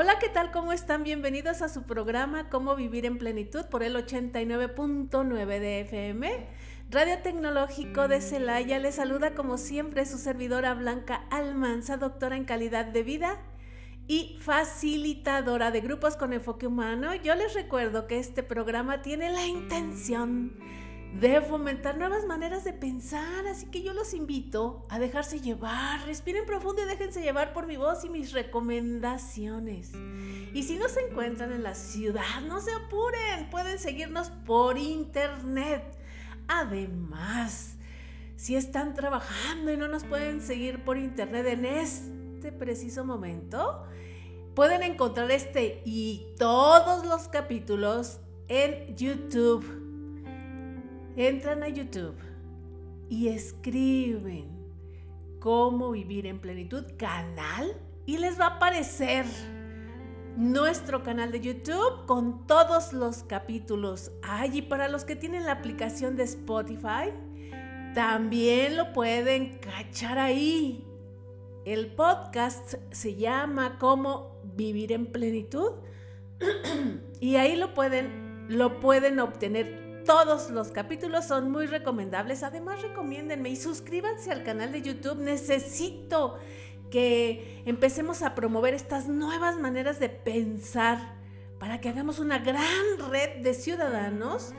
Hola, ¿qué tal? ¿Cómo están? Bienvenidos a su programa Cómo vivir en plenitud por el 89.9 de FM. Radio Tecnológico de Celaya les saluda como siempre su servidora Blanca Almanza, doctora en calidad de vida y facilitadora de grupos con enfoque humano. Yo les recuerdo que este programa tiene la intención de fomentar nuevas maneras de pensar, así que yo los invito a dejarse llevar, respiren profundo y déjense llevar por mi voz y mis recomendaciones. Y si no se encuentran en la ciudad, no se apuren, pueden seguirnos por internet. Además, si están trabajando y no nos pueden seguir por internet en este preciso momento, pueden encontrar este y todos los capítulos en YouTube entran a YouTube y escriben cómo vivir en plenitud canal y les va a aparecer nuestro canal de YouTube con todos los capítulos. Allí para los que tienen la aplicación de Spotify, también lo pueden cachar ahí. El podcast se llama Cómo vivir en plenitud y ahí lo pueden lo pueden obtener todos los capítulos son muy recomendables. Además, recomiéndenme y suscríbanse al canal de YouTube. Necesito que empecemos a promover estas nuevas maneras de pensar para que hagamos una gran red de ciudadanos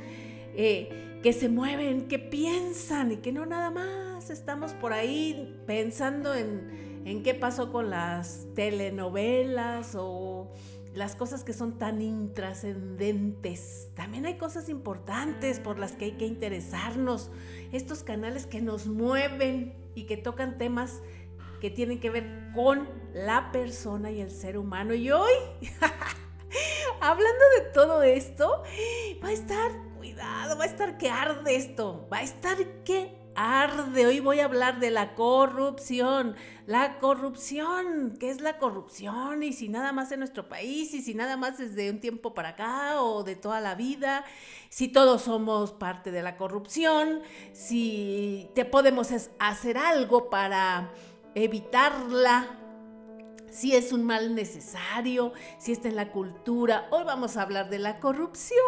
eh, que se mueven, que piensan y que no nada más estamos por ahí pensando en, en qué pasó con las telenovelas o las cosas que son tan intrascendentes. También hay cosas importantes por las que hay que interesarnos. Estos canales que nos mueven y que tocan temas que tienen que ver con la persona y el ser humano. Y hoy, hablando de todo esto, va a estar, cuidado, va a estar que arde esto, va a estar que arde. Hoy voy a hablar de la corrupción. La corrupción, ¿qué es la corrupción? Y si nada más en nuestro país, y si nada más desde un tiempo para acá o de toda la vida, si todos somos parte de la corrupción, si te podemos hacer algo para evitarla si es un mal necesario, si está en la cultura. Hoy vamos a hablar de la corrupción.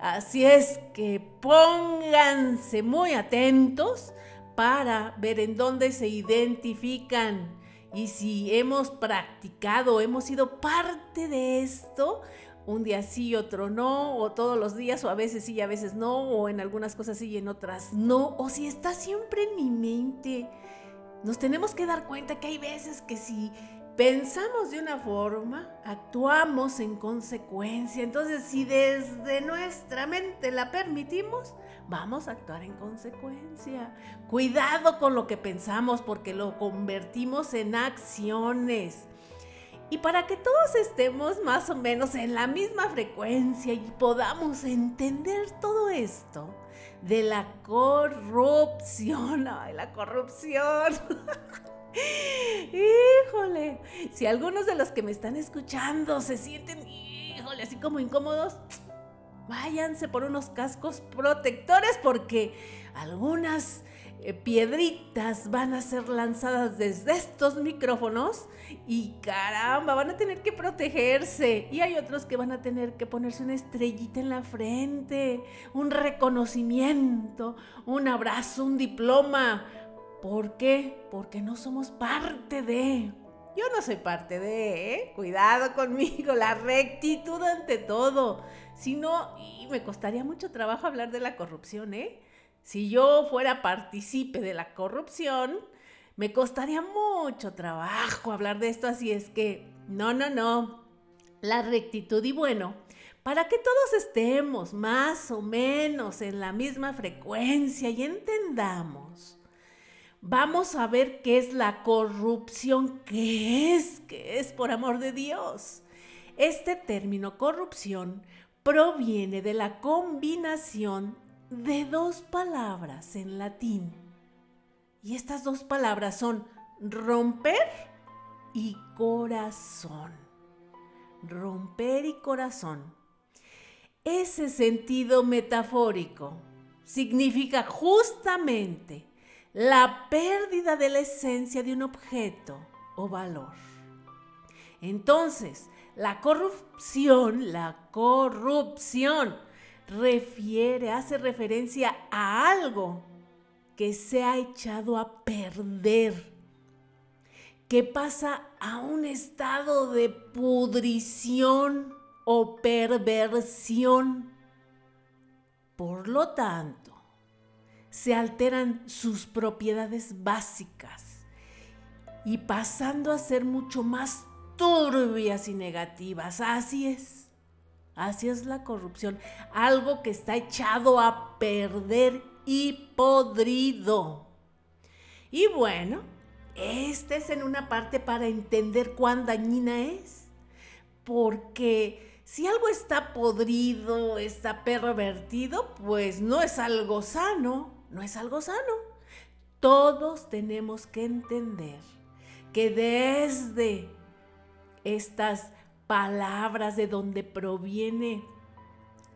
Así es que pónganse muy atentos para ver en dónde se identifican y si hemos practicado, hemos sido parte de esto, un día sí, otro no, o todos los días, o a veces sí y a veces no, o en algunas cosas sí y en otras no, o si está siempre en mi mente nos tenemos que dar cuenta que hay veces que si pensamos de una forma, actuamos en consecuencia. Entonces, si desde nuestra mente la permitimos, vamos a actuar en consecuencia. Cuidado con lo que pensamos porque lo convertimos en acciones. Y para que todos estemos más o menos en la misma frecuencia y podamos entender todo esto, de la corrupción. Ay, la corrupción. híjole, si algunos de los que me están escuchando se sienten, híjole, así como incómodos, váyanse por unos cascos protectores porque algunas eh, piedritas van a ser lanzadas desde estos micrófonos y caramba, van a tener que protegerse. Y hay otros que van a tener que ponerse una estrellita en la frente, un reconocimiento, un abrazo, un diploma. ¿Por qué? Porque no somos parte de... Yo no soy parte de, ¿eh? Cuidado conmigo, la rectitud ante todo. Si no, y me costaría mucho trabajo hablar de la corrupción, ¿eh? Si yo fuera partícipe de la corrupción, me costaría mucho trabajo hablar de esto, así es que, no, no, no, la rectitud y bueno, para que todos estemos más o menos en la misma frecuencia y entendamos, vamos a ver qué es la corrupción, qué es, qué es por amor de Dios. Este término corrupción proviene de la combinación de dos palabras en latín. Y estas dos palabras son romper y corazón. Romper y corazón. Ese sentido metafórico significa justamente la pérdida de la esencia de un objeto o valor. Entonces, la corrupción, la corrupción refiere, hace referencia a algo que se ha echado a perder, que pasa a un estado de pudrición o perversión. Por lo tanto, se alteran sus propiedades básicas y pasando a ser mucho más turbias y negativas. Así es, así es la corrupción, algo que está echado a perder y podrido. Y bueno, este es en una parte para entender cuán dañina es, porque si algo está podrido, está pervertido, pues no es algo sano, no es algo sano. Todos tenemos que entender que desde estas palabras de donde proviene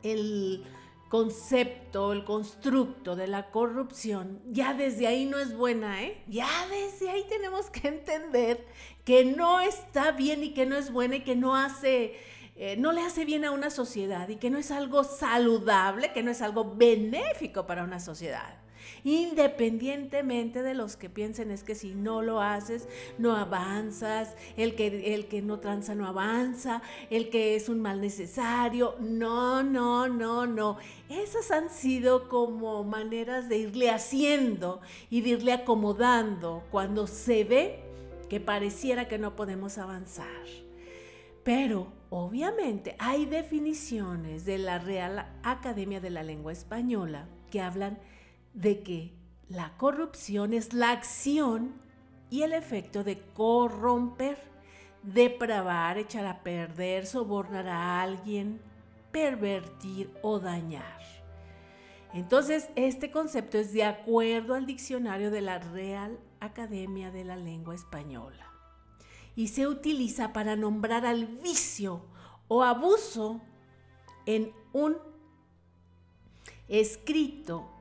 el concepto, el constructo de la corrupción, ya desde ahí no es buena, ¿eh? Ya desde ahí tenemos que entender que no está bien y que no es buena y que no hace, eh, no le hace bien a una sociedad y que no es algo saludable, que no es algo benéfico para una sociedad independientemente de los que piensen es que si no lo haces, no avanzas, el que, el que no tranza no avanza, el que es un mal necesario. No, no, no, no. Esas han sido como maneras de irle haciendo y de irle acomodando cuando se ve que pareciera que no podemos avanzar. Pero obviamente hay definiciones de la Real Academia de la Lengua Española que hablan de que la corrupción es la acción y el efecto de corromper, depravar, echar a perder, sobornar a alguien, pervertir o dañar. Entonces, este concepto es de acuerdo al diccionario de la Real Academia de la Lengua Española y se utiliza para nombrar al vicio o abuso en un escrito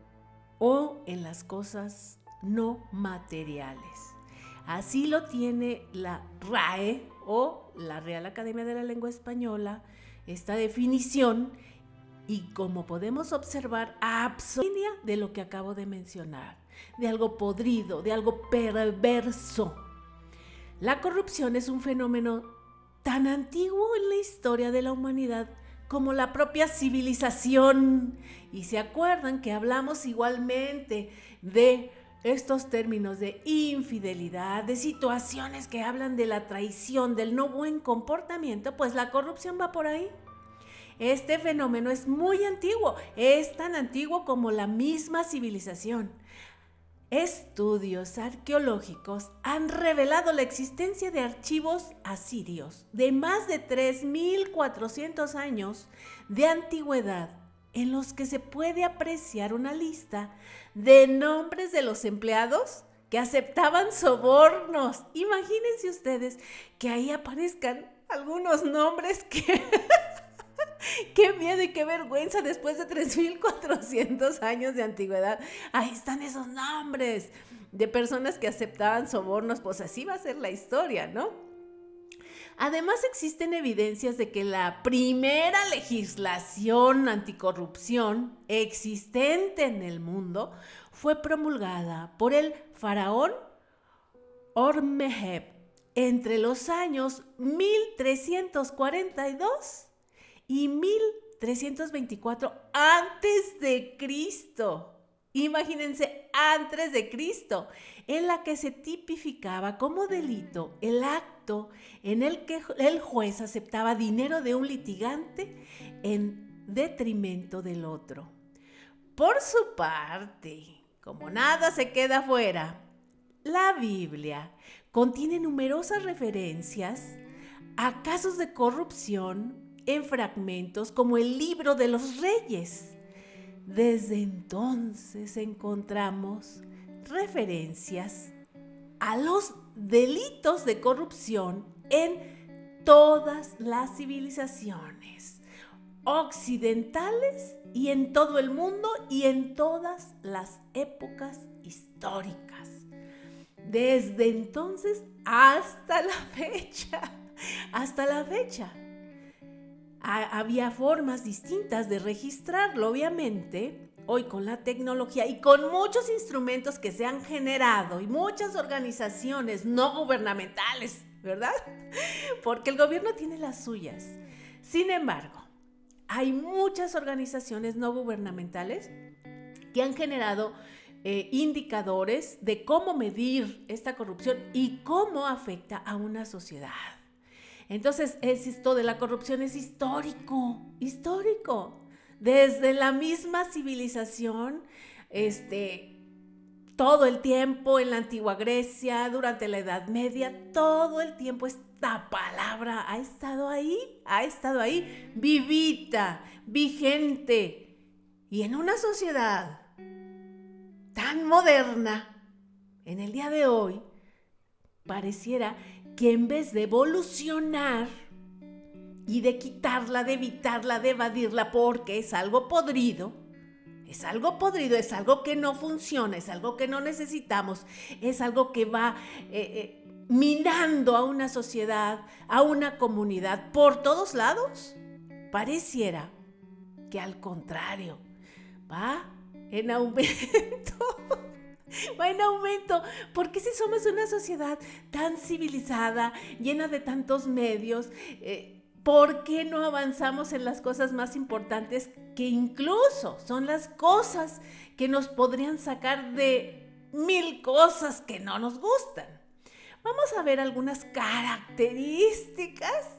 o en las cosas no materiales. Así lo tiene la RAE o la Real Academia de la Lengua Española, esta definición, y como podemos observar, absoluta de lo que acabo de mencionar, de algo podrido, de algo perverso. La corrupción es un fenómeno tan antiguo en la historia de la humanidad como la propia civilización. Y se acuerdan que hablamos igualmente de estos términos de infidelidad, de situaciones que hablan de la traición, del no buen comportamiento, pues la corrupción va por ahí. Este fenómeno es muy antiguo, es tan antiguo como la misma civilización. Estudios arqueológicos han revelado la existencia de archivos asirios de más de 3.400 años de antigüedad en los que se puede apreciar una lista de nombres de los empleados que aceptaban sobornos. Imagínense ustedes que ahí aparezcan algunos nombres que qué miedo y qué vergüenza después de 3.400 años de antigüedad. Ahí están esos nombres de personas que aceptaban sobornos, pues así va a ser la historia, ¿no? Además existen evidencias de que la primera legislación anticorrupción existente en el mundo fue promulgada por el faraón Ormeheb entre los años 1342 y 1324 antes de Cristo. Imagínense, antes de Cristo, en la que se tipificaba como delito el acto en el que el juez aceptaba dinero de un litigante en detrimento del otro. Por su parte, como nada se queda fuera, la Biblia contiene numerosas referencias a casos de corrupción en fragmentos como el libro de los reyes. Desde entonces encontramos referencias a los delitos de corrupción en todas las civilizaciones occidentales y en todo el mundo y en todas las épocas históricas. Desde entonces hasta la fecha hasta la fecha. Había formas distintas de registrarlo, obviamente. Hoy con la tecnología y con muchos instrumentos que se han generado y muchas organizaciones no gubernamentales, ¿verdad? Porque el gobierno tiene las suyas. Sin embargo, hay muchas organizaciones no gubernamentales que han generado eh, indicadores de cómo medir esta corrupción y cómo afecta a una sociedad. Entonces, esto de la corrupción es histórico, histórico. Desde la misma civilización, este, todo el tiempo en la antigua Grecia, durante la Edad Media, todo el tiempo esta palabra ha estado ahí, ha estado ahí, vivita, vigente. Y en una sociedad tan moderna, en el día de hoy, pareciera que en vez de evolucionar y de quitarla, de evitarla, de evadirla, porque es algo podrido, es algo podrido, es algo que no funciona, es algo que no necesitamos, es algo que va eh, eh, minando a una sociedad, a una comunidad por todos lados. Pareciera que al contrario, va en aumento. Va en aumento. Porque si somos una sociedad tan civilizada, llena de tantos medios, eh, ¿por qué no avanzamos en las cosas más importantes que incluso son las cosas que nos podrían sacar de mil cosas que no nos gustan? Vamos a ver algunas características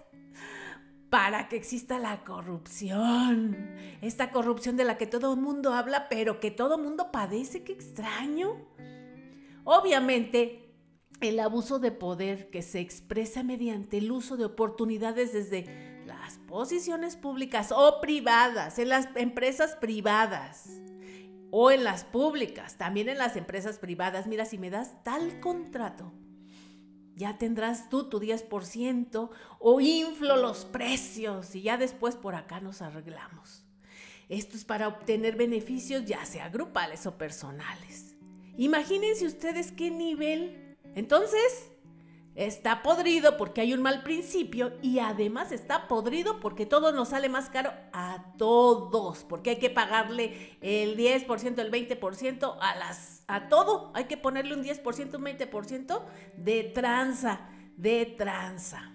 para que exista la corrupción. Esta corrupción de la que todo el mundo habla, pero que todo el mundo padece, qué extraño. Obviamente, el abuso de poder que se expresa mediante el uso de oportunidades desde las posiciones públicas o privadas, en las empresas privadas o en las públicas, también en las empresas privadas. Mira, si me das tal contrato, ya tendrás tú tu 10% o inflo los precios y ya después por acá nos arreglamos. Esto es para obtener beneficios ya sea grupales o personales. Imagínense ustedes qué nivel. Entonces, Está podrido porque hay un mal principio y además está podrido porque todo nos sale más caro a todos, porque hay que pagarle el 10%, el 20% a las a todo, hay que ponerle un 10%, un 20% de tranza, de tranza.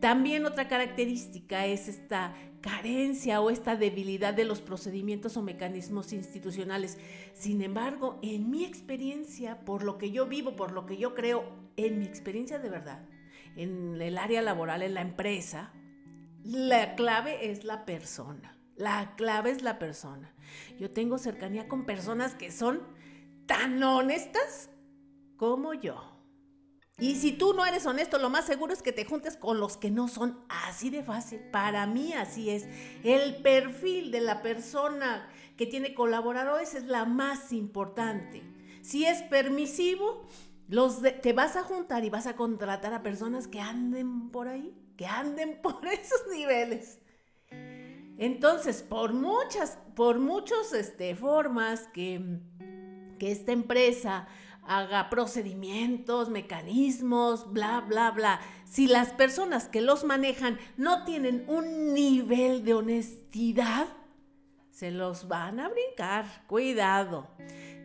También otra característica es esta carencia o esta debilidad de los procedimientos o mecanismos institucionales. Sin embargo, en mi experiencia, por lo que yo vivo, por lo que yo creo, en mi experiencia de verdad, en el área laboral, en la empresa, la clave es la persona. La clave es la persona. Yo tengo cercanía con personas que son tan honestas como yo. Y si tú no eres honesto, lo más seguro es que te juntes con los que no son así de fácil. Para mí así es. El perfil de la persona que tiene colaboradores es la más importante. Si es permisivo, los te vas a juntar y vas a contratar a personas que anden por ahí, que anden por esos niveles. Entonces, por muchas, por muchas este, formas que, que esta empresa haga procedimientos, mecanismos, bla, bla, bla. Si las personas que los manejan no tienen un nivel de honestidad, se los van a brincar. Cuidado.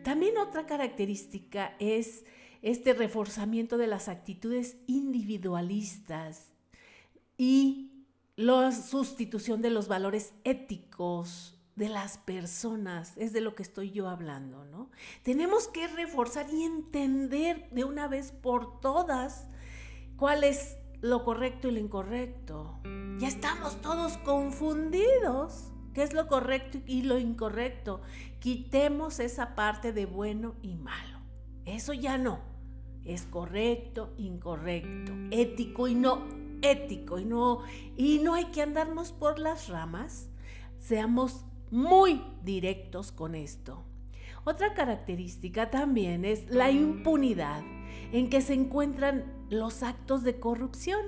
También otra característica es este reforzamiento de las actitudes individualistas y la sustitución de los valores éticos, de las personas, es de lo que estoy yo hablando, ¿no? Tenemos que reforzar y entender de una vez por todas cuál es lo correcto y lo incorrecto. Ya estamos todos confundidos. ¿Qué es lo correcto y lo incorrecto? Quitemos esa parte de bueno y malo. Eso ya no. Es correcto, incorrecto, ético y no ético y no y no hay que andarnos por las ramas. Seamos muy directos con esto. Otra característica también es la impunidad en que se encuentran los actos de corrupción.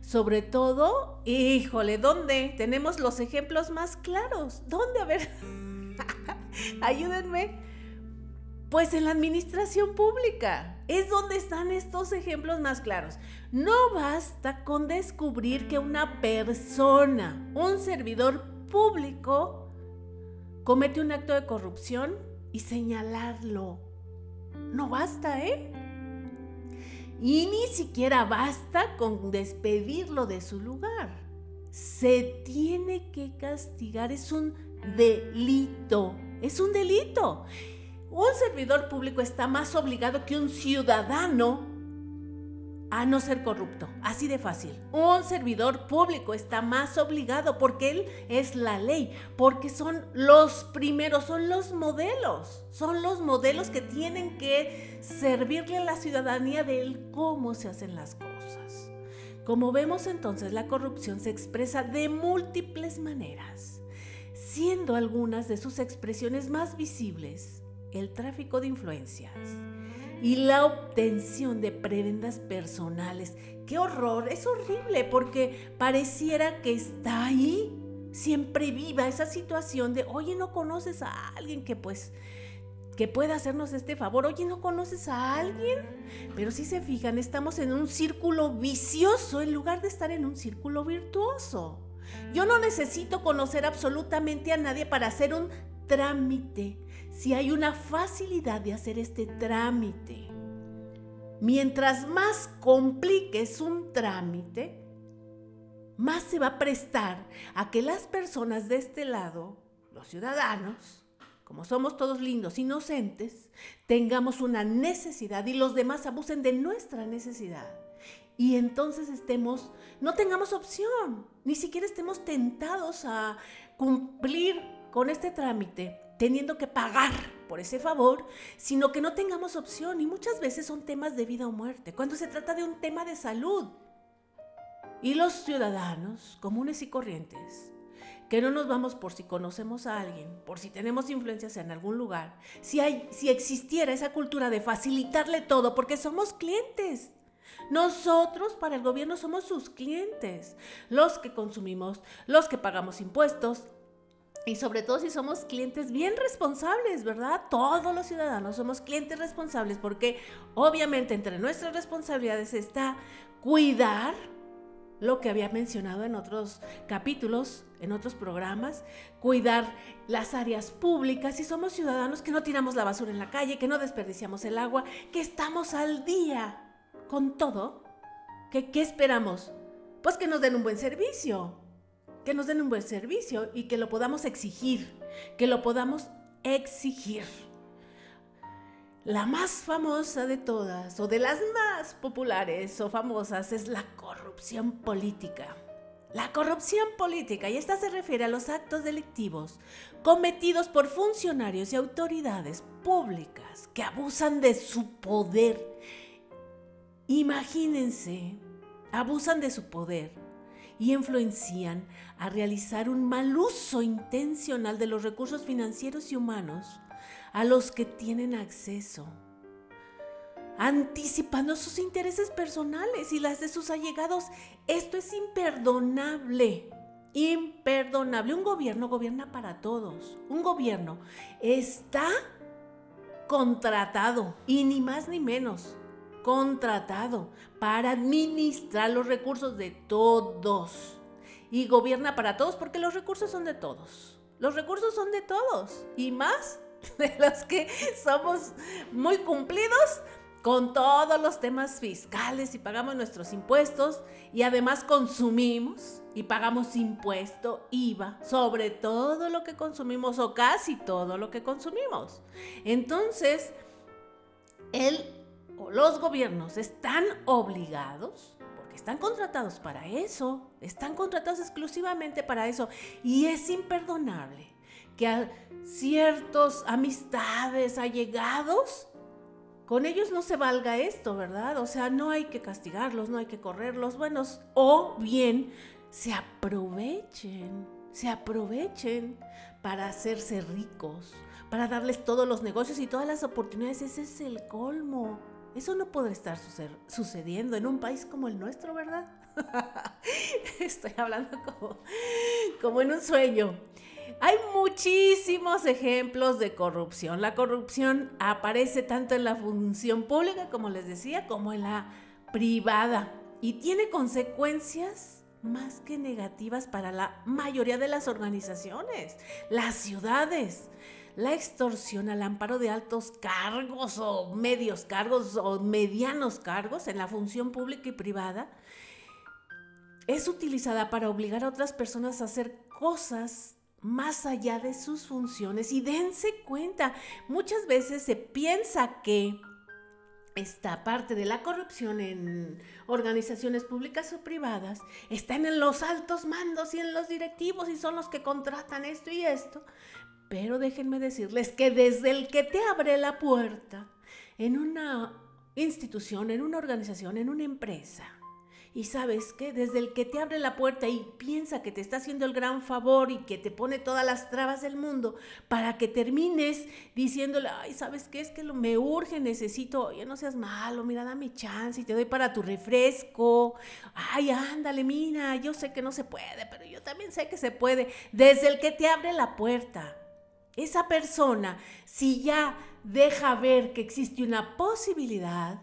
Sobre todo, híjole, ¿dónde? Tenemos los ejemplos más claros. ¿Dónde? A ver, ayúdenme. Pues en la administración pública es donde están estos ejemplos más claros. No basta con descubrir que una persona, un servidor público, comete un acto de corrupción y señalarlo. No basta, ¿eh? Y ni siquiera basta con despedirlo de su lugar. Se tiene que castigar, es un delito, es un delito. Un servidor público está más obligado que un ciudadano a no ser corrupto. Así de fácil. Un servidor público está más obligado porque él es la ley, porque son los primeros, son los modelos, son los modelos que tienen que servirle a la ciudadanía de cómo se hacen las cosas. Como vemos entonces, la corrupción se expresa de múltiples maneras, siendo algunas de sus expresiones más visibles el tráfico de influencias y la obtención de prebendas personales. ¡Qué horror! Es horrible porque pareciera que está ahí, siempre viva esa situación de, oye, no conoces a alguien que pues que pueda hacernos este favor. Oye, ¿no conoces a alguien? Pero si se fijan, estamos en un círculo vicioso en lugar de estar en un círculo virtuoso. Yo no necesito conocer absolutamente a nadie para hacer un trámite si hay una facilidad de hacer este trámite. Mientras más compliques un trámite, más se va a prestar a que las personas de este lado, los ciudadanos, como somos todos lindos, inocentes, tengamos una necesidad y los demás abusen de nuestra necesidad. Y entonces estemos, no tengamos opción, ni siquiera estemos tentados a cumplir con este trámite teniendo que pagar por ese favor, sino que no tengamos opción y muchas veces son temas de vida o muerte, cuando se trata de un tema de salud. Y los ciudadanos comunes y corrientes, que no nos vamos por si conocemos a alguien, por si tenemos influencias en algún lugar, si, hay, si existiera esa cultura de facilitarle todo, porque somos clientes. Nosotros para el gobierno somos sus clientes, los que consumimos, los que pagamos impuestos, y sobre todo si somos clientes bien responsables, ¿verdad? Todos los ciudadanos somos clientes responsables porque obviamente entre nuestras responsabilidades está cuidar lo que había mencionado en otros capítulos, en otros programas, cuidar las áreas públicas y somos ciudadanos que no tiramos la basura en la calle, que no desperdiciamos el agua, que estamos al día con todo. ¿Qué, qué esperamos? Pues que nos den un buen servicio, que nos den un buen servicio y que lo podamos exigir, que lo podamos exigir. La más famosa de todas, o de las más populares o famosas, es la corrupción política. La corrupción política, y esta se refiere a los actos delictivos cometidos por funcionarios y autoridades públicas que abusan de su poder. Imagínense, abusan de su poder y influencian a realizar un mal uso intencional de los recursos financieros y humanos a los que tienen acceso, anticipando sus intereses personales y las de sus allegados. Esto es imperdonable. Imperdonable. Un gobierno gobierna para todos. Un gobierno está contratado y ni más ni menos contratado para administrar los recursos de todos. Y gobierna para todos porque los recursos son de todos. Los recursos son de todos. Y más de los que somos muy cumplidos con todos los temas fiscales y pagamos nuestros impuestos y además consumimos y pagamos impuesto, IVA, sobre todo lo que consumimos o casi todo lo que consumimos. Entonces, los gobiernos están obligados, porque están contratados para eso, están contratados exclusivamente para eso, y es imperdonable que a ciertos amistades, allegados, con ellos no se valga esto, ¿verdad? O sea, no hay que castigarlos, no hay que correrlos, buenos, o bien se aprovechen, se aprovechen para hacerse ricos, para darles todos los negocios y todas las oportunidades. Ese es el colmo. Eso no podrá estar sucediendo en un país como el nuestro, ¿verdad? Estoy hablando como, como en un sueño. hay muchísimos ejemplos de corrupción. La corrupción aparece tanto en la función pública, como les decía, como en la privada y tiene consecuencias más que negativas para la mayoría de las organizaciones, las ciudades. La extorsión al amparo de altos cargos o medios cargos o medianos cargos en la función pública y privada es utilizada para obligar a otras personas a hacer cosas más allá de sus funciones y dense cuenta, muchas veces se piensa que esta parte de la corrupción en organizaciones públicas o privadas está en los altos mandos y en los directivos y son los que contratan esto y esto. Pero déjenme decirles que desde el que te abre la puerta en una institución, en una organización, en una empresa, y sabes que desde el que te abre la puerta y piensa que te está haciendo el gran favor y que te pone todas las trabas del mundo para que termines diciéndole, ay, ¿sabes qué? Es que lo, me urge, necesito, oye, no seas malo, mira, dame chance y te doy para tu refresco. Ay, ándale, mira, yo sé que no se puede, pero yo también sé que se puede. Desde el que te abre la puerta. Esa persona, si ya deja ver que existe una posibilidad,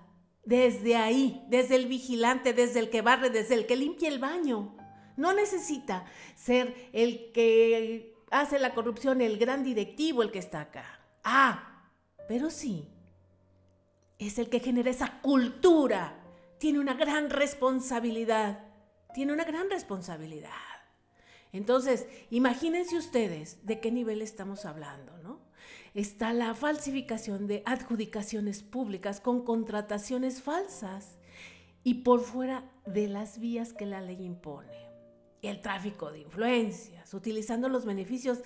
desde ahí, desde el vigilante, desde el que barre, desde el que limpia el baño. No necesita ser el que hace la corrupción, el gran directivo, el que está acá. Ah, pero sí, es el que genera esa cultura. Tiene una gran responsabilidad. Tiene una gran responsabilidad. Entonces, imagínense ustedes de qué nivel estamos hablando, ¿no? está la falsificación de adjudicaciones públicas con contrataciones falsas y por fuera de las vías que la ley impone. El tráfico de influencias, utilizando los beneficios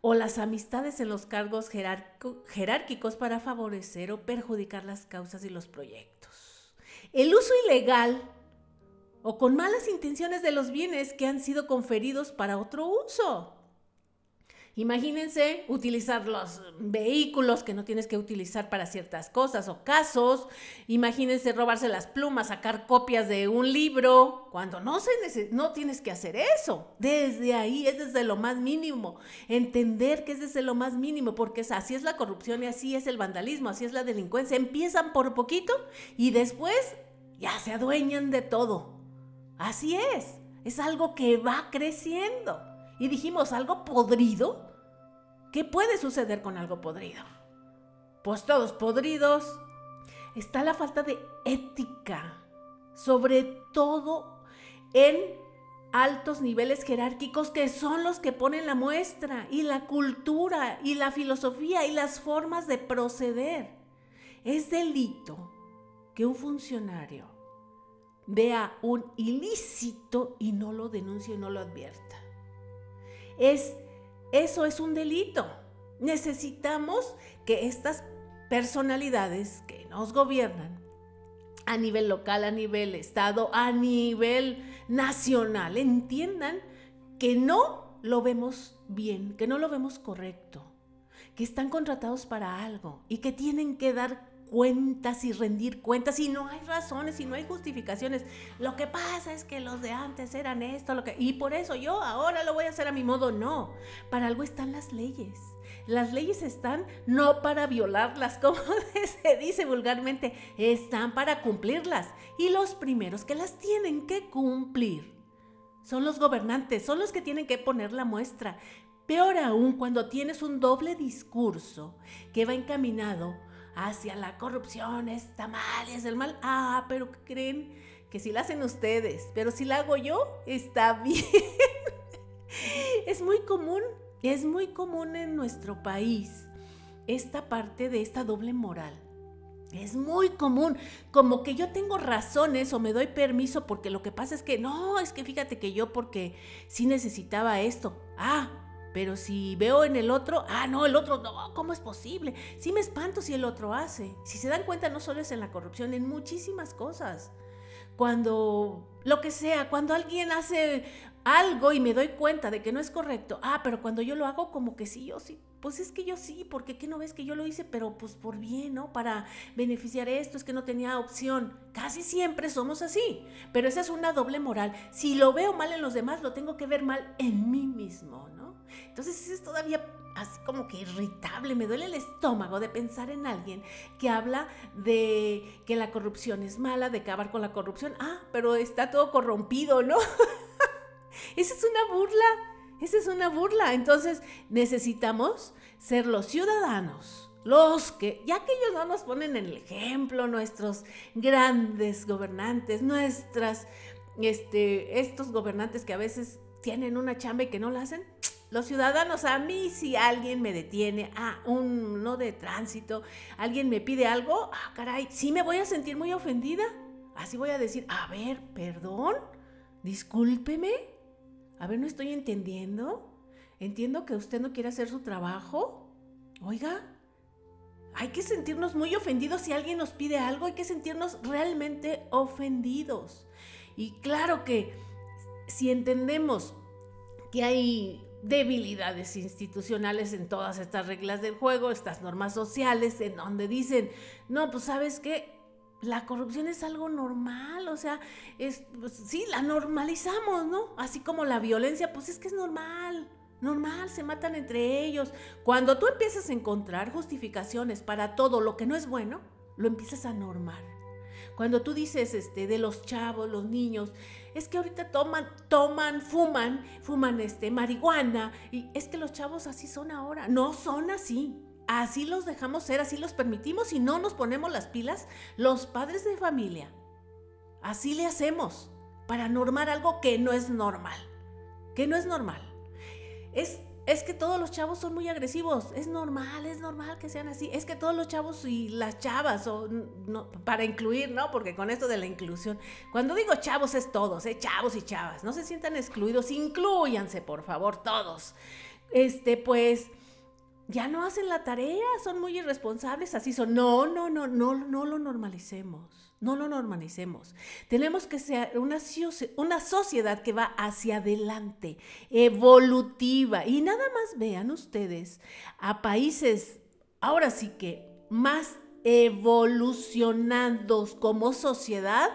o las amistades en los cargos jerárquicos para favorecer o perjudicar las causas y los proyectos. El uso ilegal o con malas intenciones de los bienes que han sido conferidos para otro uso. Imagínense utilizar los vehículos que no tienes que utilizar para ciertas cosas o casos. Imagínense robarse las plumas, sacar copias de un libro, cuando no, se no tienes que hacer eso. Desde ahí es desde lo más mínimo. Entender que es desde lo más mínimo, porque así es la corrupción y así es el vandalismo, así es la delincuencia. Empiezan por poquito y después ya se adueñan de todo. Así es. Es algo que va creciendo. Y dijimos, algo podrido ¿Qué puede suceder con algo podrido? Pues todos podridos. Está la falta de ética, sobre todo en altos niveles jerárquicos que son los que ponen la muestra y la cultura y la filosofía y las formas de proceder. Es delito que un funcionario vea un ilícito y no lo denuncie y no lo advierta. Es eso es un delito. Necesitamos que estas personalidades que nos gobiernan a nivel local, a nivel estado, a nivel nacional, entiendan que no lo vemos bien, que no lo vemos correcto, que están contratados para algo y que tienen que dar cuentas y rendir cuentas y no hay razones y no hay justificaciones. Lo que pasa es que los de antes eran esto, y por eso yo ahora lo voy a hacer a mi modo, no. Para algo están las leyes. Las leyes están no para violarlas, como se dice vulgarmente, están para cumplirlas. Y los primeros que las tienen que cumplir son los gobernantes, son los que tienen que poner la muestra. Peor aún cuando tienes un doble discurso que va encaminado hacia la corrupción, está mal, es el mal. Ah, pero creen que si la hacen ustedes, pero si la hago yo, está bien. es muy común, es muy común en nuestro país esta parte de esta doble moral. Es muy común, como que yo tengo razones o me doy permiso porque lo que pasa es que no, es que fíjate que yo porque sí necesitaba esto. Ah, pero si veo en el otro, ah, no, el otro, no, ¿cómo es posible? Sí me espanto si el otro hace. Si se dan cuenta, no solo es en la corrupción, en muchísimas cosas. Cuando, lo que sea, cuando alguien hace algo y me doy cuenta de que no es correcto, ah, pero cuando yo lo hago como que sí, yo sí, pues es que yo sí, porque qué no ves que yo lo hice, pero pues por bien, ¿no? Para beneficiar esto, es que no tenía opción. Casi siempre somos así, pero esa es una doble moral. Si lo veo mal en los demás, lo tengo que ver mal en mí mismo. Entonces es todavía así como que irritable, me duele el estómago de pensar en alguien que habla de que la corrupción es mala, de acabar con la corrupción. Ah, pero está todo corrompido, ¿no? Esa es una burla, esa es una burla. Entonces necesitamos ser los ciudadanos. Los que, ya que ellos no nos ponen en el ejemplo, nuestros grandes gobernantes, nuestras, este, estos gobernantes que a veces tienen una chamba y que no la hacen, los ciudadanos, a mí si alguien me detiene, a ah, un no de tránsito, alguien me pide algo, ah, caray, sí me voy a sentir muy ofendida. Así voy a decir, a ver, perdón, discúlpeme, a ver, no estoy entendiendo. Entiendo que usted no quiere hacer su trabajo. Oiga, hay que sentirnos muy ofendidos si alguien nos pide algo, hay que sentirnos realmente ofendidos. Y claro que si entendemos que hay debilidades institucionales en todas estas reglas del juego, estas normas sociales, en donde dicen, no, pues sabes qué, la corrupción es algo normal, o sea, es, pues, sí, la normalizamos, ¿no? Así como la violencia, pues es que es normal, normal, se matan entre ellos. Cuando tú empiezas a encontrar justificaciones para todo lo que no es bueno, lo empiezas a normar. Cuando tú dices este, de los chavos, los niños, es que ahorita toman, toman, fuman, fuman este, marihuana, y es que los chavos así son ahora. No son así. Así los dejamos ser, así los permitimos y no nos ponemos las pilas los padres de familia. Así le hacemos para normar algo que no es normal. Que no es normal. Es es que todos los chavos son muy agresivos. Es normal, es normal que sean así. Es que todos los chavos y las chavas, para incluir, ¿no? Porque con esto de la inclusión, cuando digo chavos es todos, ¿eh? Chavos y chavas. No se sientan excluidos, incluyanse, por favor, todos. Este, pues ya no hacen la tarea, son muy irresponsables, así son. No, no, no, no, no lo normalicemos. No lo normalicemos. Tenemos que ser una, una sociedad que va hacia adelante, evolutiva. Y nada más vean ustedes a países, ahora sí que más evolucionados como sociedad.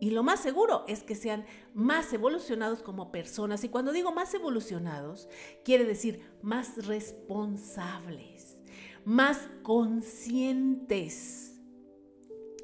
Y lo más seguro es que sean más evolucionados como personas. Y cuando digo más evolucionados, quiere decir más responsables, más conscientes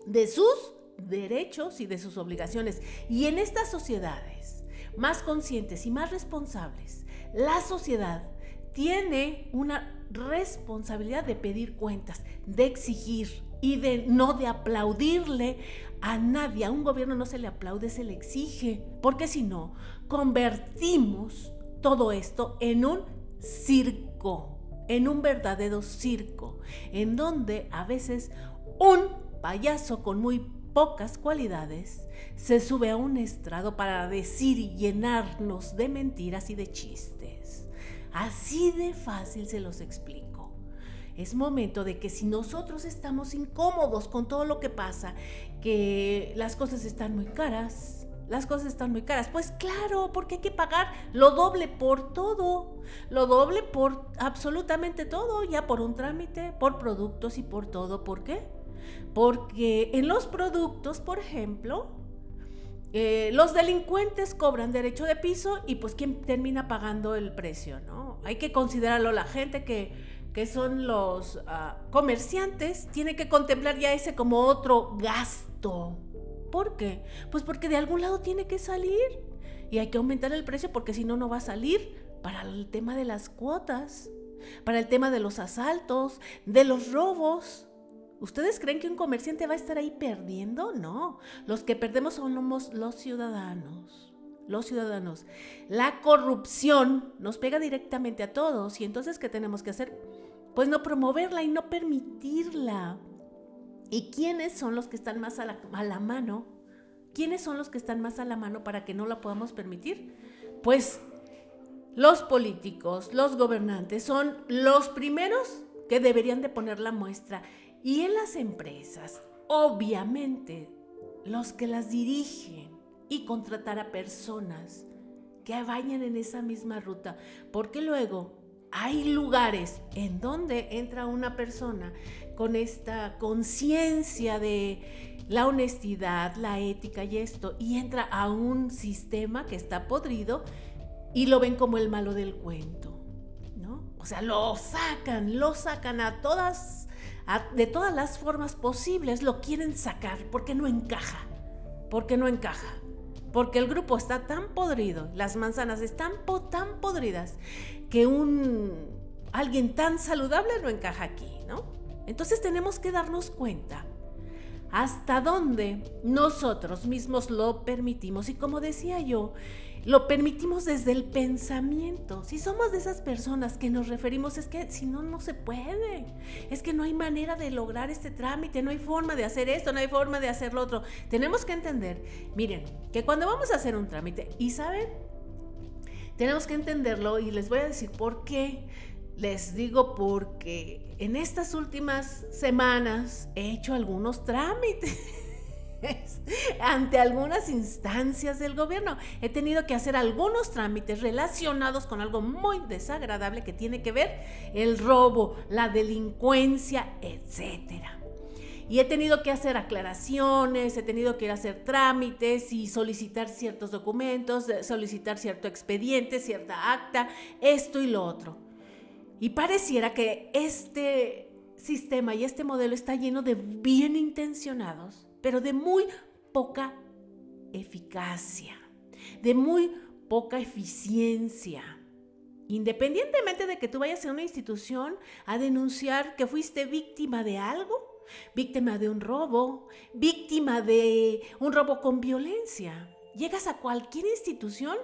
de sus derechos y de sus obligaciones. Y en estas sociedades más conscientes y más responsables, la sociedad tiene una responsabilidad de pedir cuentas, de exigir y de no de aplaudirle a nadie. A un gobierno no se le aplaude, se le exige, porque si no, convertimos todo esto en un circo, en un verdadero circo, en donde a veces un payaso con muy pocas cualidades se sube a un estrado para decir y llenarnos de mentiras y de chistes. Así de fácil se los explico. Es momento de que si nosotros estamos incómodos con todo lo que pasa, que las cosas están muy caras, las cosas están muy caras. Pues claro, porque hay que pagar lo doble por todo, lo doble por absolutamente todo, ya por un trámite, por productos y por todo. ¿Por qué? Porque en los productos, por ejemplo, eh, los delincuentes cobran derecho de piso y pues quién termina pagando el precio, ¿no? Hay que considerarlo la gente que, que son los ah, comerciantes, tiene que contemplar ya ese como otro gasto. ¿Por qué? Pues porque de algún lado tiene que salir y hay que aumentar el precio porque si no, no va a salir para el tema de las cuotas, para el tema de los asaltos, de los robos. ¿Ustedes creen que un comerciante va a estar ahí perdiendo? No, los que perdemos somos los ciudadanos. Los ciudadanos. La corrupción nos pega directamente a todos y entonces ¿qué tenemos que hacer? Pues no promoverla y no permitirla. ¿Y quiénes son los que están más a la, a la mano? ¿Quiénes son los que están más a la mano para que no la podamos permitir? Pues los políticos, los gobernantes son los primeros que deberían de poner la muestra y en las empresas, obviamente, los que las dirigen y contratar a personas que vayan en esa misma ruta, porque luego hay lugares en donde entra una persona con esta conciencia de la honestidad, la ética y esto, y entra a un sistema que está podrido y lo ven como el malo del cuento, ¿no? O sea, lo sacan, lo sacan a todas, de todas las formas posibles, lo quieren sacar porque no encaja, porque no encaja. Porque el grupo está tan podrido, las manzanas están tan podridas, que un alguien tan saludable no encaja aquí, ¿no? Entonces tenemos que darnos cuenta hasta dónde nosotros mismos lo permitimos. Y como decía yo, lo permitimos desde el pensamiento. Si somos de esas personas que nos referimos, es que si no, no se puede. Es que no hay manera de lograr este trámite, no hay forma de hacer esto, no hay forma de hacer lo otro. Tenemos que entender, miren, que cuando vamos a hacer un trámite, y saben, tenemos que entenderlo y les voy a decir por qué. Les digo porque en estas últimas semanas he hecho algunos trámites ante algunas instancias del gobierno. He tenido que hacer algunos trámites relacionados con algo muy desagradable que tiene que ver el robo, la delincuencia, etcétera. Y he tenido que hacer aclaraciones, he tenido que hacer trámites y solicitar ciertos documentos, solicitar cierto expediente, cierta acta, esto y lo otro. Y pareciera que este sistema y este modelo está lleno de bien intencionados, pero de muy poca eficacia, de muy poca eficiencia. Independientemente de que tú vayas a una institución a denunciar que fuiste víctima de algo, víctima de un robo, víctima de un robo con violencia, llegas a cualquier institución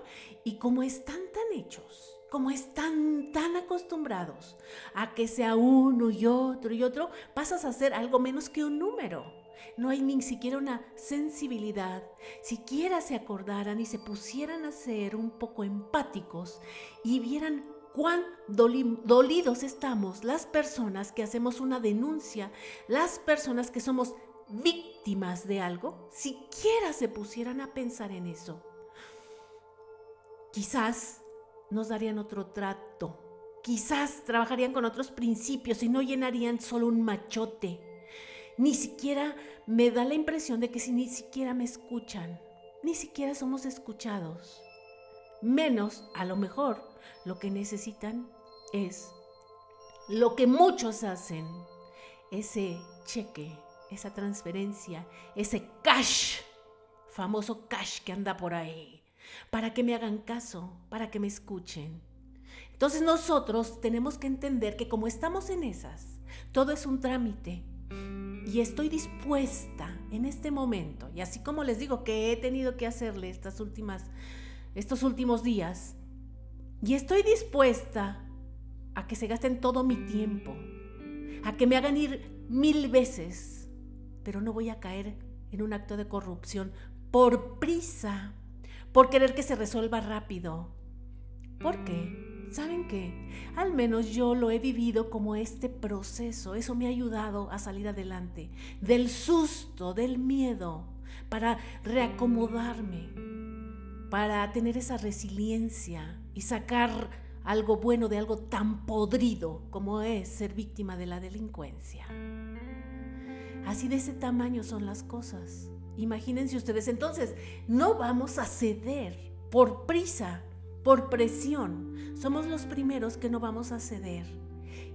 y como están tan hechos, como están tan acostumbrados a que sea uno y otro y otro, pasas a ser algo menos que un número. No hay ni siquiera una sensibilidad. Siquiera se acordaran y se pusieran a ser un poco empáticos y vieran cuán dolidos estamos las personas que hacemos una denuncia, las personas que somos víctimas de algo, siquiera se pusieran a pensar en eso. Quizás nos darían otro trato. Quizás trabajarían con otros principios y no llenarían solo un machote. Ni siquiera me da la impresión de que si ni siquiera me escuchan, ni siquiera somos escuchados. Menos, a lo mejor, lo que necesitan es lo que muchos hacen, ese cheque, esa transferencia, ese cash, famoso cash que anda por ahí para que me hagan caso, para que me escuchen. Entonces nosotros tenemos que entender que como estamos en esas, todo es un trámite. Y estoy dispuesta en este momento, y así como les digo que he tenido que hacerle estas últimas, estos últimos días, y estoy dispuesta a que se gasten todo mi tiempo, a que me hagan ir mil veces, pero no voy a caer en un acto de corrupción por prisa, por querer que se resuelva rápido. ¿Por qué? ¿Saben qué? Al menos yo lo he vivido como este proceso. Eso me ha ayudado a salir adelante del susto, del miedo, para reacomodarme, para tener esa resiliencia y sacar algo bueno de algo tan podrido como es ser víctima de la delincuencia. Así de ese tamaño son las cosas. Imagínense ustedes, entonces, no vamos a ceder por prisa, por presión. Somos los primeros que no vamos a ceder.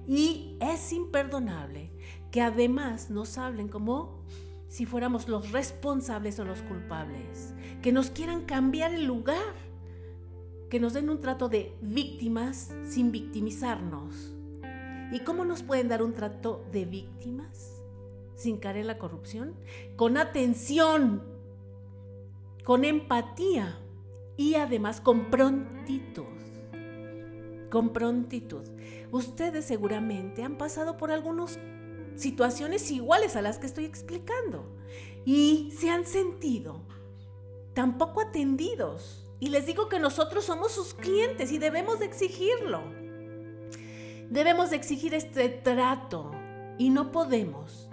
Y es imperdonable que además nos hablen como si fuéramos los responsables o los culpables, que nos quieran cambiar el lugar, que nos den un trato de víctimas sin victimizarnos. ¿Y cómo nos pueden dar un trato de víctimas? sin caer en la corrupción, con atención, con empatía y además con prontitud. Con prontitud. Ustedes seguramente han pasado por algunas situaciones iguales a las que estoy explicando y se han sentido tampoco atendidos. Y les digo que nosotros somos sus clientes y debemos de exigirlo. Debemos de exigir este trato y no podemos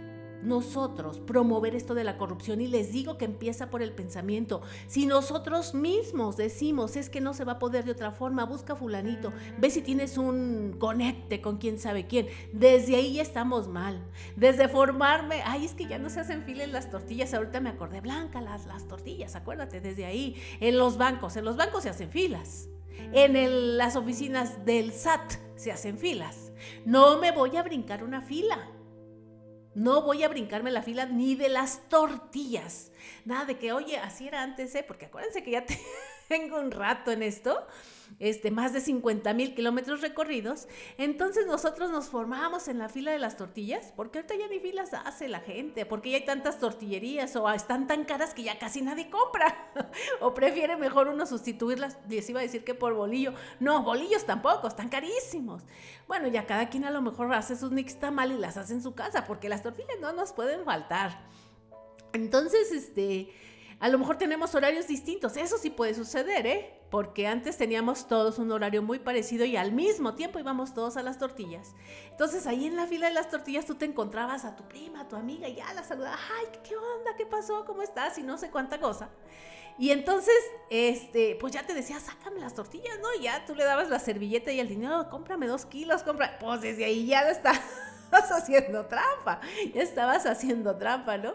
nosotros promover esto de la corrupción y les digo que empieza por el pensamiento. Si nosotros mismos decimos es que no se va a poder de otra forma, busca fulanito, ve si tienes un conecte con quién sabe quién. Desde ahí ya estamos mal. Desde formarme, ay, es que ya no se hacen filas las tortillas, ahorita me acordé, blanca las, las tortillas, acuérdate, desde ahí, en los bancos, en los bancos se hacen filas. En las oficinas del SAT se hacen filas. No me voy a brincar una fila. No voy a brincarme la fila ni de las tortillas. Nada de que, oye, así era antes, ¿eh? Porque acuérdense que ya tengo un rato en esto este, más de 50 mil kilómetros recorridos. Entonces nosotros nos formábamos en la fila de las tortillas, porque ahorita ya ni filas hace la gente, porque ya hay tantas tortillerías o están tan caras que ya casi nadie compra. o prefiere mejor uno sustituirlas, les iba a decir que por bolillo. No, bolillos tampoco, están carísimos. Bueno, ya cada quien a lo mejor hace sus mal y las hace en su casa, porque las tortillas no nos pueden faltar. Entonces, este, a lo mejor tenemos horarios distintos, eso sí puede suceder, ¿eh? porque antes teníamos todos un horario muy parecido y al mismo tiempo íbamos todos a las tortillas. Entonces ahí en la fila de las tortillas tú te encontrabas a tu prima, a tu amiga y ya la saludabas, ay, ¿qué onda? ¿Qué pasó? ¿Cómo estás? Y no sé cuánta cosa. Y entonces, este, pues ya te decía, sácame las tortillas, ¿no? Y ya tú le dabas la servilleta y el dinero, cómprame dos kilos, compra. Pues desde ahí ya está estabas haciendo trampa, ya estabas haciendo trampa, ¿no?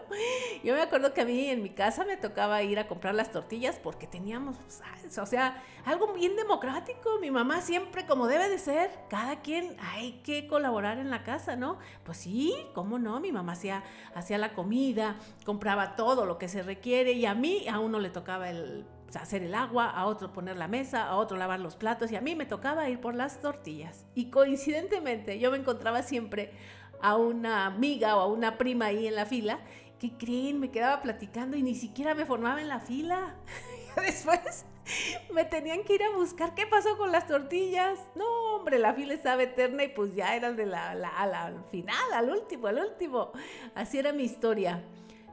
Yo me acuerdo que a mí en mi casa me tocaba ir a comprar las tortillas porque teníamos, pues, o sea, algo bien democrático. Mi mamá siempre, como debe de ser, cada quien hay que colaborar en la casa, ¿no? Pues sí, ¿cómo no? Mi mamá hacía, hacía la comida, compraba todo lo que se requiere y a mí a uno le tocaba el hacer el agua, a otro poner la mesa, a otro lavar los platos y a mí me tocaba ir por las tortillas. Y coincidentemente yo me encontraba siempre a una amiga o a una prima ahí en la fila que creen, me quedaba platicando y ni siquiera me formaba en la fila. Después me tenían que ir a buscar qué pasó con las tortillas. No, hombre, la fila estaba eterna y pues ya era de la, al final, al último, al último. Así era mi historia.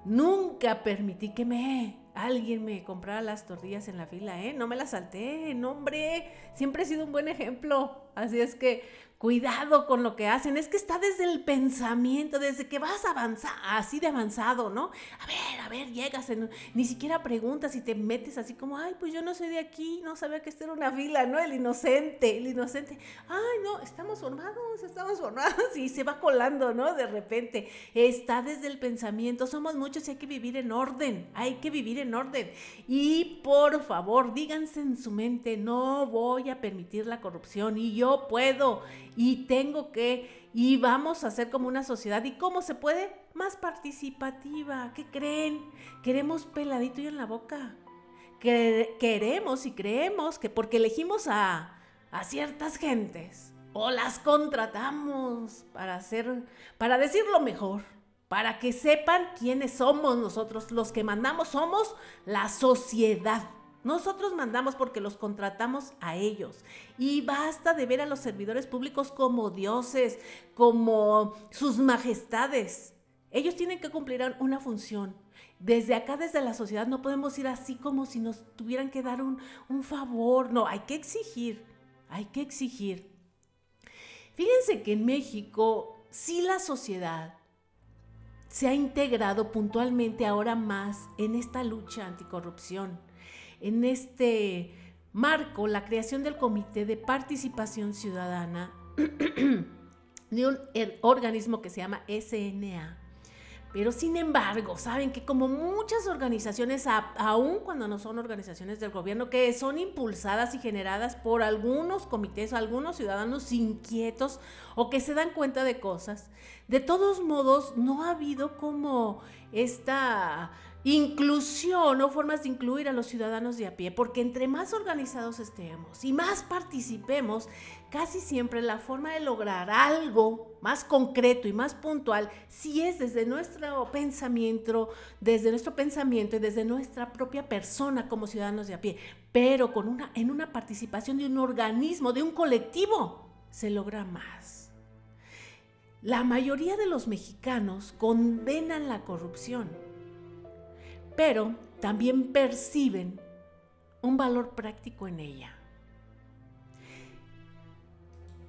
Nunca permití que me alguien me comprara las tortillas en la fila, ¿eh? No me las salté, no, hombre. Siempre he sido un buen ejemplo. Así es que cuidado con lo que hacen, es que está desde el pensamiento, desde que vas avanzar, así de avanzado, ¿no? A ver, a ver, llegas, ni siquiera preguntas y te metes así como, ay, pues yo no soy de aquí, no sabía que esto era una fila, ¿no? El inocente, el inocente, ay, no, estamos formados, estamos formados y se va colando, ¿no? De repente, está desde el pensamiento, somos muchos y hay que vivir en orden, hay que vivir en orden. Y por favor, díganse en su mente, no voy a permitir la corrupción y yo puedo y tengo que, y vamos a ser como una sociedad. ¿Y cómo se puede? Más participativa. ¿Qué creen? Queremos peladito y en la boca. queremos y creemos que porque elegimos a, a ciertas gentes o las contratamos para hacer, para decir lo mejor, para que sepan quiénes somos nosotros, los que mandamos somos la sociedad. Nosotros mandamos porque los contratamos a ellos. Y basta de ver a los servidores públicos como dioses, como sus majestades. Ellos tienen que cumplir una función. Desde acá, desde la sociedad, no podemos ir así como si nos tuvieran que dar un, un favor. No, hay que exigir, hay que exigir. Fíjense que en México, sí la sociedad se ha integrado puntualmente ahora más en esta lucha anticorrupción en este marco la creación del Comité de Participación Ciudadana de un er, organismo que se llama SNA. Pero sin embargo, saben que como muchas organizaciones, aun cuando no son organizaciones del gobierno, que son impulsadas y generadas por algunos comités, algunos ciudadanos inquietos o que se dan cuenta de cosas, de todos modos no ha habido como esta inclusión o formas de incluir a los ciudadanos de a pie, porque entre más organizados estemos y más participemos, casi siempre la forma de lograr algo más concreto y más puntual, si es desde nuestro pensamiento, desde nuestro pensamiento y desde nuestra propia persona como ciudadanos de a pie, pero con una, en una participación de un organismo, de un colectivo, se logra más. La mayoría de los mexicanos condenan la corrupción pero también perciben un valor práctico en ella.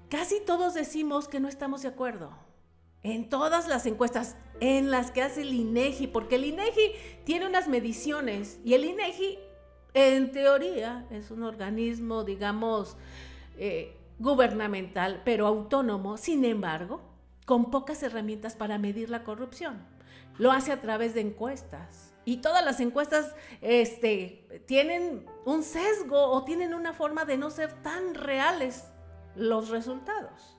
Casi todos decimos que no estamos de acuerdo. En todas las encuestas en las que hace el INEGI, porque el INEGI tiene unas mediciones y el INEGI, en teoría, es un organismo, digamos, eh, gubernamental, pero autónomo, sin embargo, con pocas herramientas para medir la corrupción. Lo hace a través de encuestas y todas las encuestas este, tienen un sesgo o tienen una forma de no ser tan reales los resultados.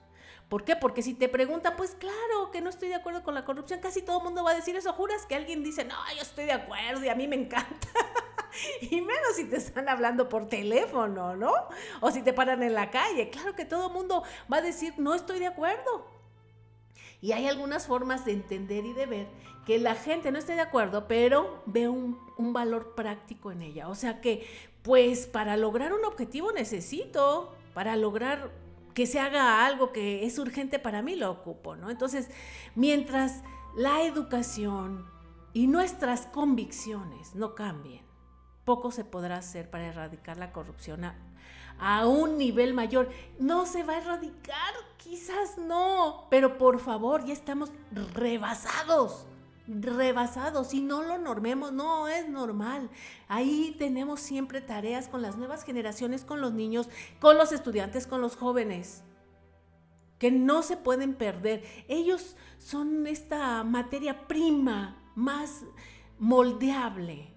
¿Por qué? Porque si te preguntan, pues claro que no estoy de acuerdo con la corrupción, casi todo mundo va a decir eso. Juras que alguien dice, no, yo estoy de acuerdo y a mí me encanta. y menos si te están hablando por teléfono, ¿no? O si te paran en la calle. Claro que todo mundo va a decir, no estoy de acuerdo. Y hay algunas formas de entender y de ver que la gente no esté de acuerdo, pero ve un, un valor práctico en ella. O sea que, pues para lograr un objetivo necesito, para lograr que se haga algo que es urgente para mí, lo ocupo, ¿no? Entonces, mientras la educación y nuestras convicciones no cambien, poco se podrá hacer para erradicar la corrupción a, a un nivel mayor. No se va a erradicar, quizás no, pero por favor, ya estamos rebasados rebasados y no lo normemos, no es normal. Ahí tenemos siempre tareas con las nuevas generaciones, con los niños, con los estudiantes, con los jóvenes, que no se pueden perder. Ellos son esta materia prima más moldeable,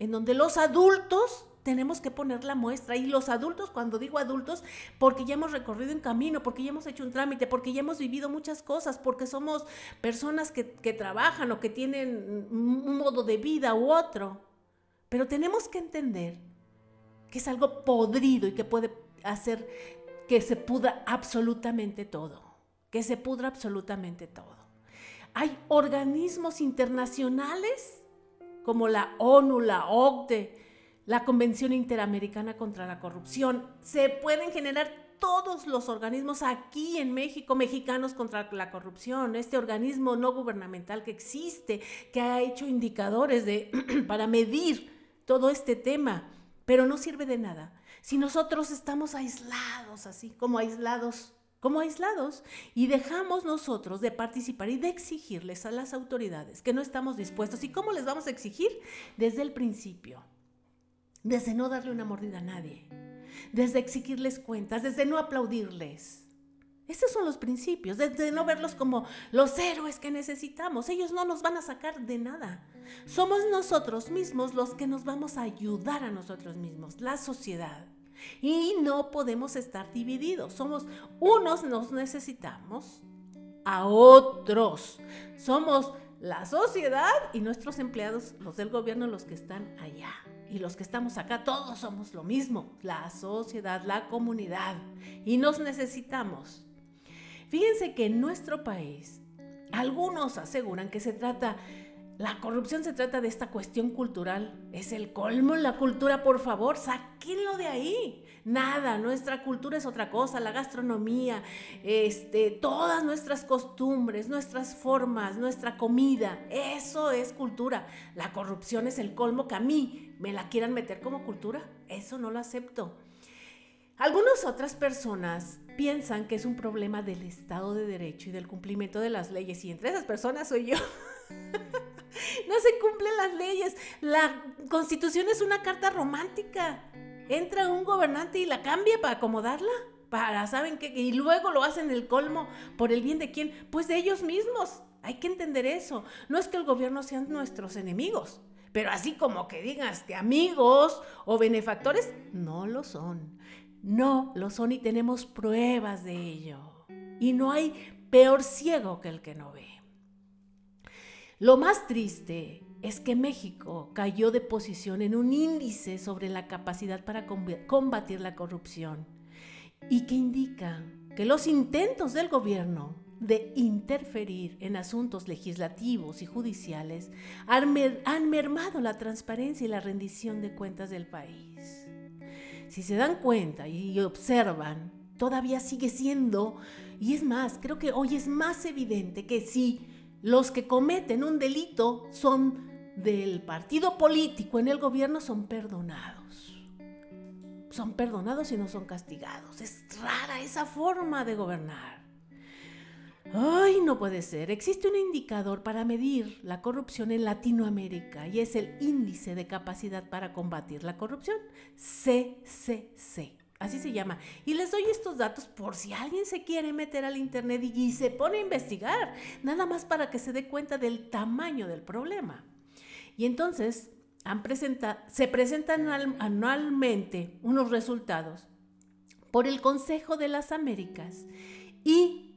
en donde los adultos tenemos que poner la muestra. Y los adultos, cuando digo adultos, porque ya hemos recorrido un camino, porque ya hemos hecho un trámite, porque ya hemos vivido muchas cosas, porque somos personas que, que trabajan o que tienen un modo de vida u otro. Pero tenemos que entender que es algo podrido y que puede hacer que se pudra absolutamente todo, que se pudra absolutamente todo. Hay organismos internacionales como la ONU, la OCDE, la Convención Interamericana contra la Corrupción. Se pueden generar todos los organismos aquí en México, mexicanos contra la corrupción, este organismo no gubernamental que existe, que ha hecho indicadores de, para medir todo este tema, pero no sirve de nada. Si nosotros estamos aislados, así como aislados, como aislados, y dejamos nosotros de participar y de exigirles a las autoridades que no estamos dispuestos, ¿y cómo les vamos a exigir? Desde el principio desde no darle una mordida a nadie, desde exigirles cuentas, desde no aplaudirles. Esos son los principios, desde no verlos como los héroes que necesitamos. Ellos no nos van a sacar de nada. Somos nosotros mismos los que nos vamos a ayudar a nosotros mismos, la sociedad. Y no podemos estar divididos. Somos unos nos necesitamos a otros. Somos la sociedad y nuestros empleados, los del gobierno, los que están allá y los que estamos acá, todos somos lo mismo, la sociedad, la comunidad, y nos necesitamos. Fíjense que en nuestro país, algunos aseguran que se trata, la corrupción se trata de esta cuestión cultural, es el colmo en la cultura, por favor, sáquenlo de ahí. Nada, nuestra cultura es otra cosa, la gastronomía, este, todas nuestras costumbres, nuestras formas, nuestra comida, eso es cultura. La corrupción es el colmo que a mí me la quieran meter como cultura, eso no lo acepto. Algunas otras personas piensan que es un problema del Estado de Derecho y del cumplimiento de las leyes, y entre esas personas soy yo. no se cumplen las leyes. La constitución es una carta romántica entra un gobernante y la cambia para acomodarla, para, ¿saben qué? Y luego lo hacen el colmo por el bien de quién, pues de ellos mismos. Hay que entender eso. No es que el gobierno sean nuestros enemigos, pero así como que digas que amigos o benefactores, no lo son. No lo son y tenemos pruebas de ello. Y no hay peor ciego que el que no ve. Lo más triste es que México cayó de posición en un índice sobre la capacidad para combatir la corrupción y que indica que los intentos del gobierno de interferir en asuntos legislativos y judiciales han, mermado la transparencia y la rendición de cuentas del país. Si se dan cuenta y observan, todavía sigue siendo, y es más, creo que hoy es más evidente que si los que cometen un delito son del partido político en el gobierno son perdonados. Son perdonados y no son castigados. Es rara esa forma de gobernar. Ay, no puede ser. Existe un indicador para medir la corrupción en Latinoamérica y es el índice de capacidad para combatir la corrupción, CCC. Así se llama. Y les doy estos datos por si alguien se quiere meter al Internet y, se pone a investigar, nada más para que se dé cuenta del tamaño del problema. Y entonces se presentan anualmente unos resultados por el Consejo de las Américas y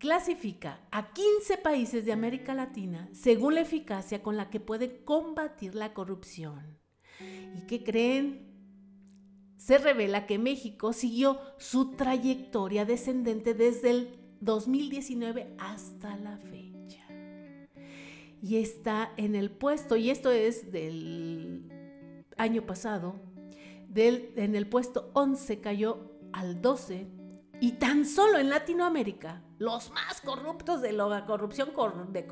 clasifica a 15 países de América Latina según la eficacia con la que puede combatir la corrupción. ¿Y qué creen? Se revela que México siguió su trayectoria descendente desde el 2019 hasta la fecha. Y está en el puesto, y esto es del año pasado, en el puesto 11 cayó al 12 y tan solo en Latinoamérica, los más corruptos de la corrupción, de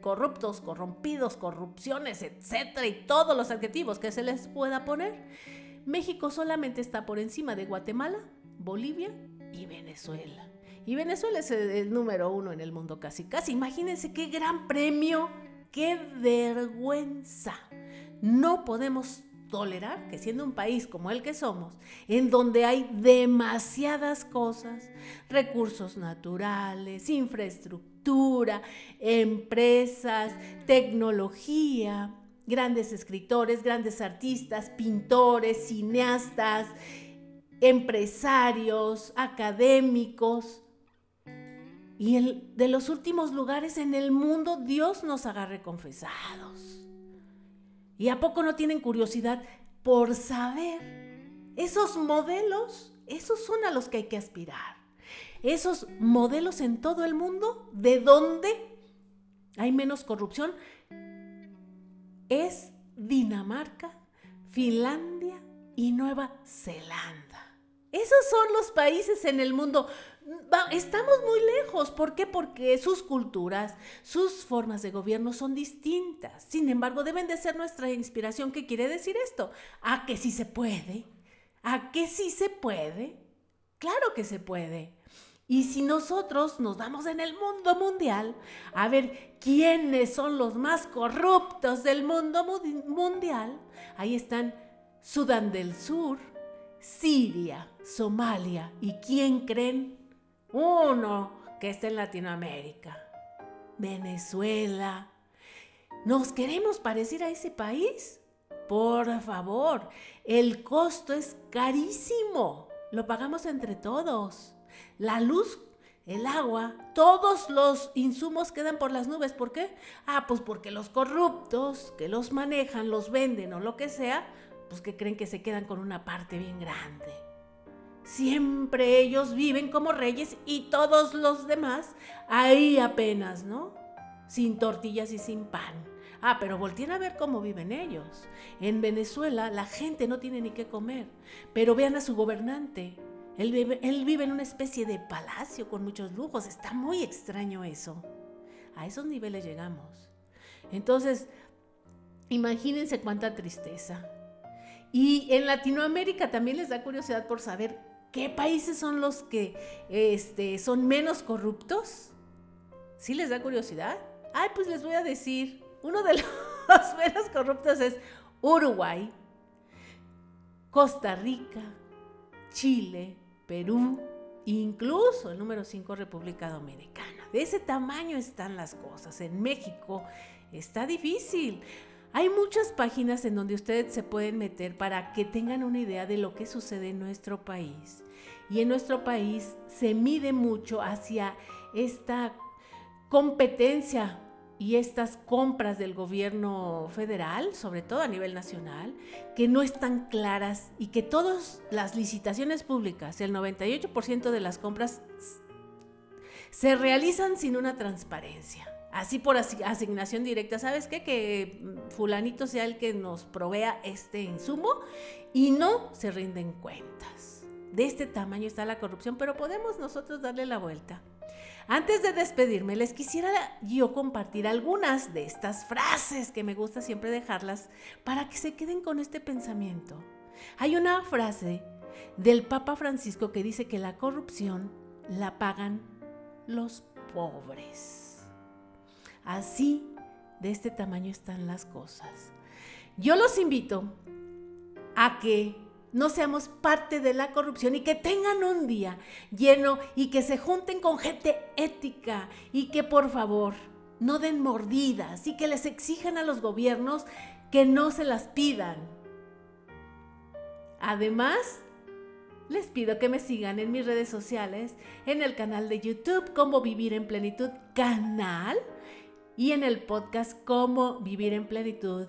corruptos, corrompidos, corrupciones, etcétera, y todos los adjetivos que se les pueda poner, México solamente está por encima de Guatemala, Bolivia y Venezuela. Y Venezuela es el, número uno en el mundo casi, casi. Imagínense qué gran premio, qué vergüenza. No podemos tolerar que siendo un país como el que somos, en donde hay demasiadas cosas, recursos naturales, infraestructura, empresas, tecnología, grandes escritores, grandes artistas, pintores, cineastas, empresarios, académicos, y el, de los últimos lugares en el mundo Dios nos agarre confesados. ¿Y a poco no tienen curiosidad por saber? Esos modelos, esos son a los que hay que aspirar. Esos modelos en todo el mundo, ¿de dónde hay menos corrupción? Es Dinamarca, Finlandia y Nueva Zelanda. Esos son los países en el mundo estamos muy lejos. ¿Por qué? Porque sus culturas, sus formas de gobierno son distintas. Sin embargo, deben de ser nuestra inspiración. ¿Qué quiere decir esto? ¿A que sí se puede? ¿A que sí se puede? Claro que se puede. Y si nosotros nos vamos en el mundo mundial a ver quiénes son los más corruptos del mundo mundial, ahí están Sudán del Sur, Siria, Somalia. ¿Y quién creen? Uno que está en Latinoamérica, Venezuela. ¿Nos queremos parecer a ese país? Por favor, el costo es carísimo. Lo pagamos entre todos. La luz, el agua, todos los insumos quedan por las nubes. ¿Por qué? Ah, pues porque los corruptos que los manejan, los venden o lo que sea, pues que creen que se quedan con una parte bien grande. Siempre ellos viven como reyes y todos los demás ahí apenas, ¿no? Sin tortillas y sin pan. Ah, pero volteen a ver cómo viven ellos. En Venezuela la gente no tiene ni qué comer, pero vean a su gobernante. Él vive, él vive en una especie de palacio con muchos lujos. Está muy extraño eso. A esos niveles llegamos. Entonces, imagínense cuánta tristeza. Y en Latinoamérica también les da curiosidad por saber ¿Qué países son los que este, son menos corruptos? ¿Sí les da curiosidad? Ay, pues les voy a decir, uno de los menos corruptos es Uruguay, Costa Rica, Chile, Perú, incluso el número 5, República Dominicana. De ese tamaño están las cosas. En México está difícil. Hay muchas páginas en donde ustedes se pueden meter para que tengan una idea de lo que sucede en nuestro país. Y en nuestro país se mide mucho hacia esta competencia y estas compras del gobierno federal, sobre todo a nivel nacional, que no están claras y que todas las licitaciones públicas, el 98% de las compras se realizan sin una transparencia así por asignación directa, ¿sabes qué? Que fulanito sea el que nos provea este insumo y no se rinden cuentas. De este tamaño está la corrupción, pero podemos nosotros darle la vuelta. Antes de despedirme, les quisiera yo compartir algunas de estas frases que me gusta siempre dejarlas para que se queden con este pensamiento. Hay una frase del Papa Francisco que dice que la corrupción la pagan los pobres. Así, de este tamaño están las cosas. Yo los invito a que no seamos parte de la corrupción y que tengan un día lleno y que se junten con gente ética y que por favor no den mordidas y que les exijan a los gobiernos que no se las pidan. Además, les pido que me sigan en mis redes sociales, en el canal de YouTube Cómo Vivir en Plenitud Canal y en el podcast Cómo Vivir en Plenitud.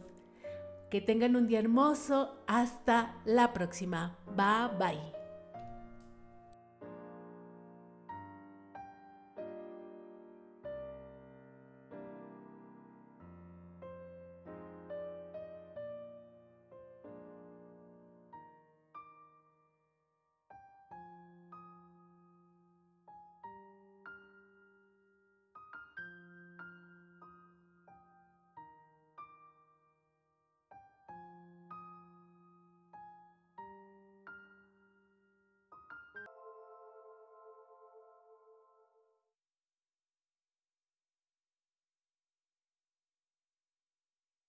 Que tengan un día hermoso. Hasta la próxima. Bye bye.